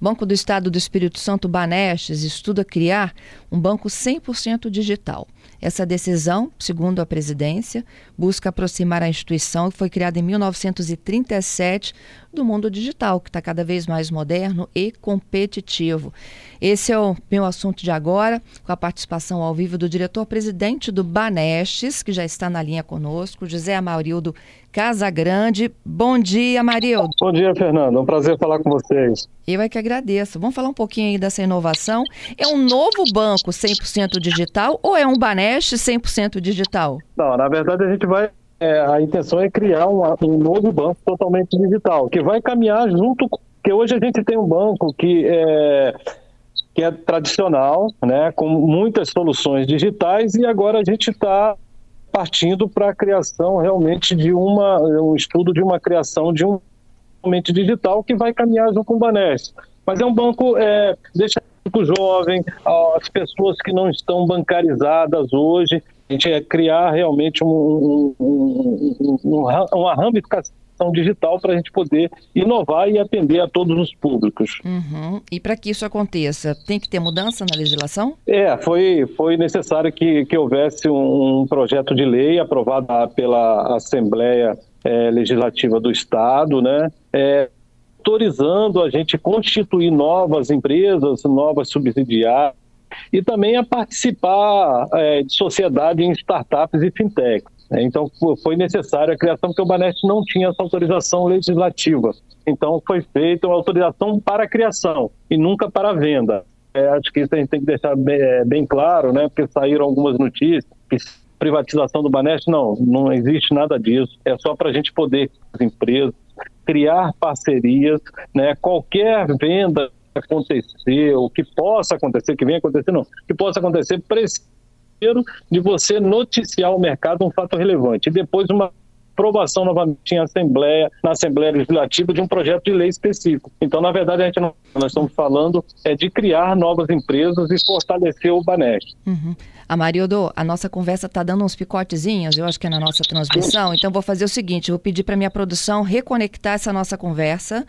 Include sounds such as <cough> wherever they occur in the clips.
Banco do Estado do Espírito Santo Banestes estuda criar um banco 100% digital. Essa decisão, segundo a presidência, busca aproximar a instituição que foi criada em 1937 do mundo digital, que está cada vez mais moderno e competitivo. Esse é o meu assunto de agora, com a participação ao vivo do diretor-presidente do Banestes, que já está na linha conosco, José Amarildo Casagrande. Bom dia, Amarildo. Bom dia, Fernando. É um prazer falar com vocês. Eu é que agradeço. Vamos falar um pouquinho aí dessa inovação. É um novo banco 100% digital ou é um Baneste 100% digital? Não, na verdade a gente vai é, a intenção é criar um, um, novo banco totalmente digital, que vai caminhar junto. Porque hoje a gente tem um banco que é, que é tradicional, né, com muitas soluções digitais, e agora a gente está partindo para a criação realmente de uma, um estudo de uma criação de um totalmente digital que vai caminhar junto com o Banesp. Mas é um banco, é, deixa o jovem, as pessoas que não estão bancarizadas hoje, a gente é criar realmente um, um, um, uma ramificação digital para a gente poder inovar e atender a todos os públicos. Uhum. E para que isso aconteça, tem que ter mudança na legislação? É, foi, foi necessário que, que houvesse um, projeto de lei aprovado pela Assembleia é, Legislativa do Estado, né? É, autorizando a gente constituir novas empresas, novas subsidiárias, e também a participar é, de sociedade em startups e fintechs. Né? Então, foi necessária a criação, porque o Banest não tinha essa autorização legislativa. Então, foi feita uma autorização para a criação e nunca para a venda. É, acho que isso a gente tem que deixar bem, é, bem claro, né? porque saíram algumas notícias que privatização do Banest, não, não existe nada disso. É só para a gente poder, as empresas, criar parcerias, né? qualquer venda acontecer, o que possa acontecer, que venha acontecer, não, que possa acontecer, precisa de você noticiar ao mercado um fato relevante e depois uma aprovação novamente em Assembleia, na Assembleia Legislativa de um projeto de lei específico. Então, na verdade, a gente não, nós estamos falando é de criar novas empresas e fortalecer o Banest. Uhum. Amarildo, a nossa conversa está dando uns picotezinhos, eu acho que é na nossa transmissão, então vou fazer o seguinte, vou pedir para minha produção reconectar essa nossa conversa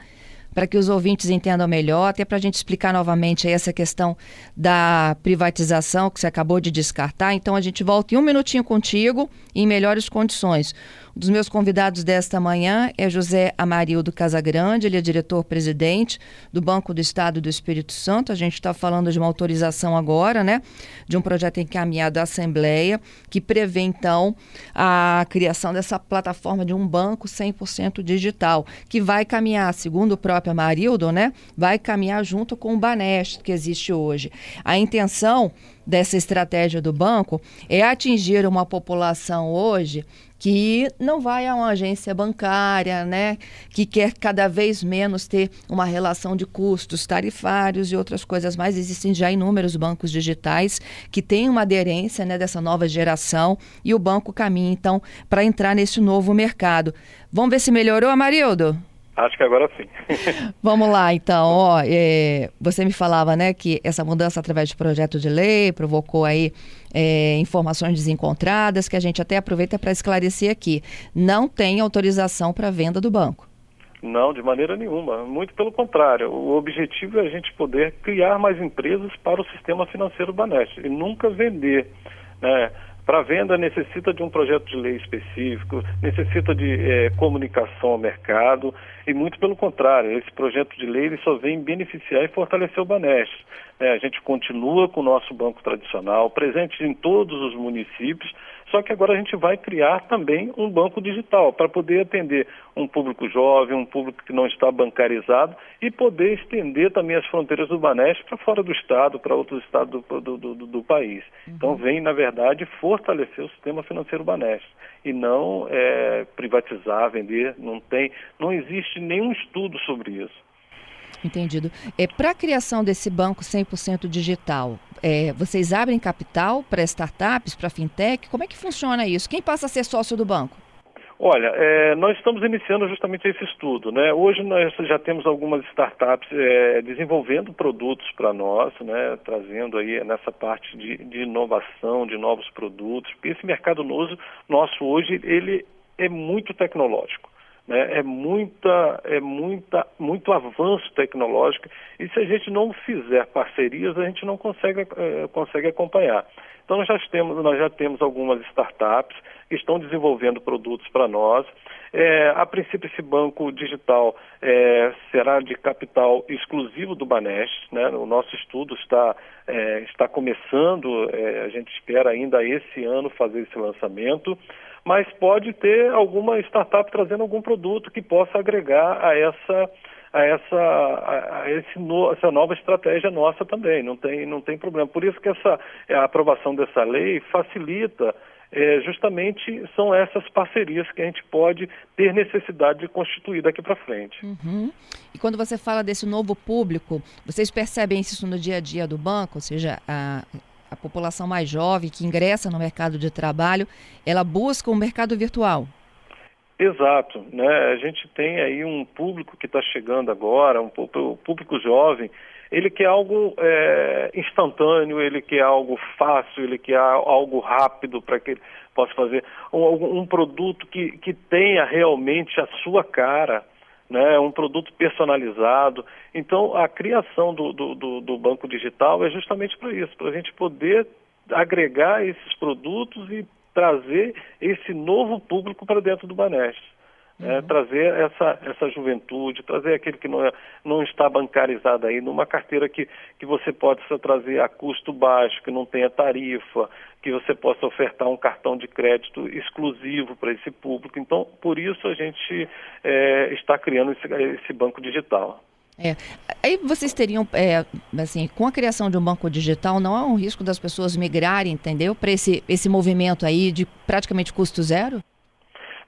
para que os ouvintes entendam melhor, até para a gente explicar novamente essa questão da privatização que você acabou de descartar. Então a gente volta em um minutinho contigo em melhores condições. Um dos meus convidados desta manhã é José Amarildo Casagrande, ele é diretor-presidente do Banco do Estado do Espírito Santo. A gente está falando de uma autorização agora, né, de um projeto encaminhado à Assembleia, que prevê, então, a criação dessa plataforma de um banco 100% digital, que vai caminhar, segundo o próprio Amarildo, né, vai caminhar junto com o Banest, que existe hoje. A intenção dessa estratégia do banco é atingir uma população hoje que não vai a uma agência bancária, né, que quer cada vez menos ter uma relação de custos tarifários e outras coisas mais. Existem já inúmeros bancos digitais que têm uma aderência, né, dessa nova geração e o banco caminha então para entrar nesse novo mercado. Vamos ver se melhorou, Amarildo? Acho que agora sim. <laughs> Vamos lá, então. Ó, é, você me falava, né, que essa mudança através de projeto de lei provocou aí é, informações desencontradas que a gente até aproveita para esclarecer aqui. Não tem autorização para venda do banco. Não, de maneira nenhuma. Muito pelo contrário. O objetivo é a gente poder criar mais empresas para o sistema financeiro Baneste e nunca vender. Né? Para venda necessita de um projeto de lei específico, necessita de é, comunicação ao mercado e muito pelo contrário, esse projeto de lei ele só vem beneficiar e fortalecer o Banest. É, a gente continua com o nosso banco tradicional, presente em todos os municípios, só que agora a gente vai criar também um banco digital para poder atender um público jovem, um público que não está bancarizado e poder estender também as fronteiras do Banesp para fora do estado, para outros estados do, do, do, do país. Uhum. Então vem, na verdade, fortalecer o sistema financeiro Banesp e não é, privatizar, vender. Não tem, não existe nenhum estudo sobre isso. Entendido. É, Para a criação desse banco 100% digital, é, vocês abrem capital para startups, para fintech? Como é que funciona isso? Quem passa a ser sócio do banco? Olha, é, nós estamos iniciando justamente esse estudo. Né? Hoje nós já temos algumas startups é, desenvolvendo produtos para nós, né? trazendo aí nessa parte de, de, inovação, de novos produtos, esse mercado nosso, nosso hoje ele é muito tecnológico. Né? É, muita, é muita, muito avanço tecnológico e se a gente não fizer parcerias, a gente não consegue, é, consegue acompanhar. Então nós já, temos, nós já temos algumas startups que estão desenvolvendo produtos para nós. É, a princípio, esse banco digital é, será de capital exclusivo do Banesh. Né? O nosso estudo está, é, está começando, a gente espera ainda esse ano fazer esse lançamento, mas pode ter alguma startup trazendo algum produto que possa agregar a essa a essa, a, esse no, essa nova estratégia nossa também, não tem, não tem problema. Por isso que essa, a aprovação dessa lei facilita é, justamente são essas parcerias que a gente pode ter necessidade de constituir daqui para frente. Uhum. E quando você fala desse novo público, vocês percebem isso no dia a dia do banco, ou seja, a, a população mais jovem que ingressa no mercado de trabalho, ela busca o um mercado virtual? Exato, né? A gente tem aí um público que está chegando agora, um público jovem, ele quer algo é, instantâneo, ele quer algo fácil, ele quer algo rápido para que ele possa fazer um, um, produto que, que tenha realmente a sua cara, né? Um produto personalizado. Então, a criação do, do, do, do banco digital é justamente para isso, para a gente poder agregar esses produtos e trazer esse novo público para dentro do Banestes. É, uhum. trazer essa, essa juventude, trazer aquele que não, é, não está bancarizado aí numa carteira que, que você possa trazer a custo baixo, que não tenha tarifa, que você possa ofertar um cartão de crédito exclusivo para esse público. Então, por isso a gente é, está criando esse, esse banco digital. É. Aí vocês teriam, é, assim, com a criação de um banco digital, não há um risco das pessoas migrarem, entendeu? Para esse, esse movimento aí de praticamente custo zero?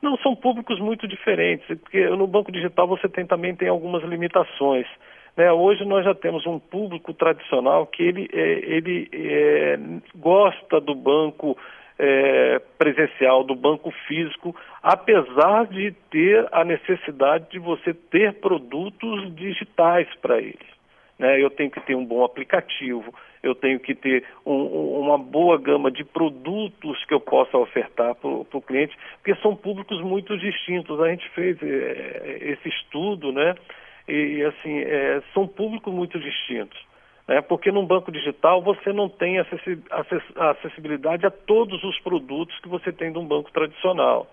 Não, são públicos muito diferentes, porque no banco digital você tem, também tem algumas limitações. Né? Hoje nós já temos um público tradicional que ele, é, ele é, gosta do banco é, presencial, do banco físico, apesar de ter a necessidade de você ter produtos digitais para eles. Né? Eu tenho que ter um bom aplicativo, eu tenho que ter um, uma boa gama de produtos que eu possa ofertar para o cliente, porque são públicos muito distintos. A gente fez é, esse estudo, né? E assim, é, são públicos muito distintos. Né? Porque num banco digital você não tem acessibilidade a todos os produtos que você tem de um banco tradicional.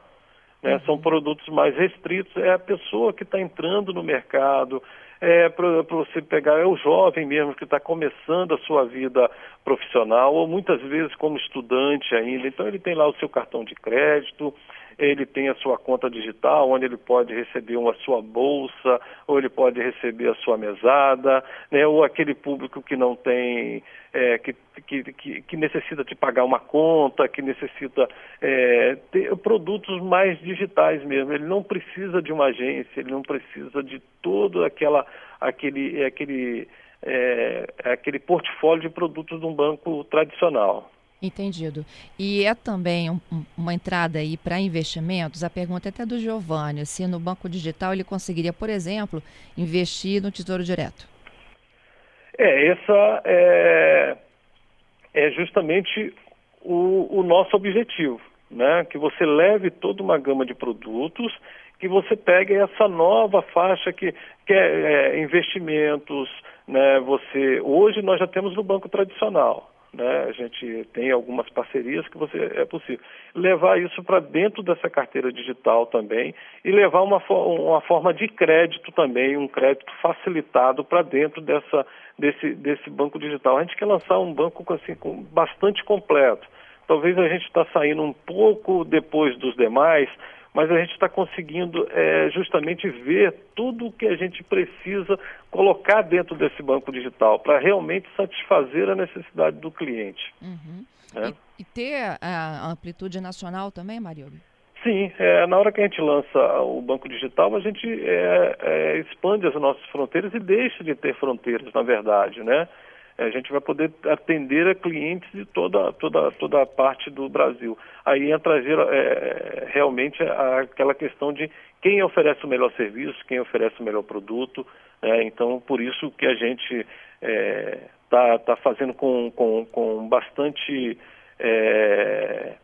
Né? Uhum. São produtos mais restritos, é a pessoa que está entrando no mercado, é para você pegar, é o jovem mesmo que está começando a sua vida profissional, ou muitas vezes como estudante ainda. Então ele tem lá o seu cartão de crédito, ele tem a sua conta digital, onde ele pode receber uma sua bolsa, ou ele pode receber a sua mesada, né? ou aquele público que não tem, é, que, que, que, necessita de pagar uma conta, que necessita é, ter produtos mais digitais mesmo. Ele não precisa de uma agência, ele não precisa de todo aquela, aquele, aquele, é, aquele portfólio de produtos de um banco tradicional. Entendido. E é também um, uma entrada aí para investimentos, a pergunta é até do Giovanni, se no banco digital ele conseguiria, por exemplo, investir no Tesouro Direto. É, essa é, é justamente o, o nosso objetivo, né? Que você leve toda uma gama de produtos, que você pegue essa nova faixa que, que é, é investimentos, né? Você, hoje nós já temos no banco tradicional, né? A gente tem algumas parcerias que você é possível levar isso para dentro dessa carteira digital também e levar uma, uma forma de crédito também, um crédito facilitado para dentro dessa, desse, desse banco digital. A gente quer lançar um banco assim, com, bastante completo. Talvez a gente está saindo um pouco depois dos demais, mas a gente está conseguindo é, justamente ver tudo o que a gente precisa colocar dentro desse banco digital para realmente satisfazer a necessidade do cliente. Uhum. É. E, e, ter a amplitude nacional também, Mario? Sim, é, na hora que a gente lança o banco digital, a gente é, é, expande as nossas fronteiras e deixa de ter fronteiras, na verdade, né? A gente vai poder atender a clientes de toda, toda, toda a parte do Brasil. Aí entra é, realmente aquela questão de quem oferece o melhor serviço, quem oferece o melhor produto. Né? Então, por isso que a gente está é, tá, tá fazendo com, com, com bastante é,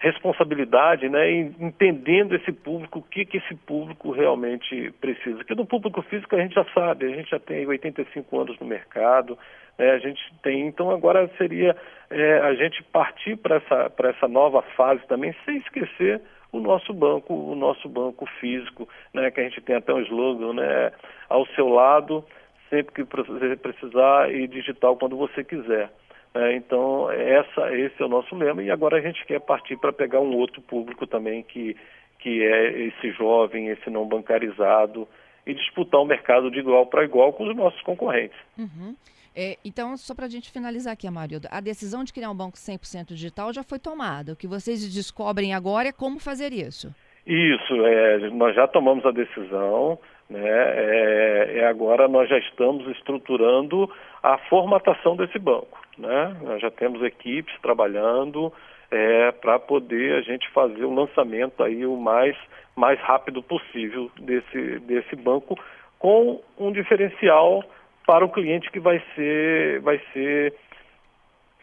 responsabilidade, né, entendendo esse público, o que, que esse público realmente precisa. Porque no público físico a gente já sabe, a gente já tem 85 anos no mercado, né, a gente tem, então agora seria é, a gente partir para essa, essa nova fase também, sem esquecer o nosso banco, o nosso banco físico, né, que a gente tem até um slogan, né, ao seu lado, sempre que precisar e digital quando você quiser. É, então, essa, esse é o nosso lema e agora a gente quer partir para pegar um outro público também que, que é esse jovem, esse não bancarizado e disputar o um mercado de igual para igual com os nossos concorrentes. Uhum. É, então, só para a gente finalizar aqui, Amarildo, a decisão de criar um banco 100% digital já foi tomada. O que vocês descobrem agora é como fazer isso. Isso, é, nós já tomamos a decisão, né, é, é, agora nós já estamos estruturando a formatação desse banco. Né? Nós já temos equipes trabalhando é, para poder a gente fazer o lançamento aí o mais, mais rápido possível desse, desse banco com um diferencial para o cliente que vai ser, vai ser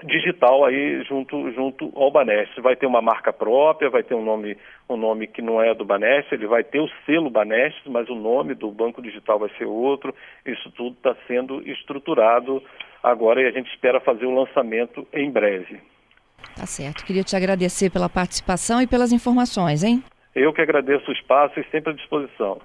digital aí junto, junto ao Banest. Vai ter uma marca própria, vai ter um nome, um nome que não é do Banest, ele vai ter o selo Banest, mas o nome do banco digital vai ser outro. Isso tudo está sendo estruturado agora e a gente espera fazer o lançamento em breve. Tá certo. Queria te agradecer pela participação e pelas informações, hein? Eu que agradeço o espaço e sempre à disposição.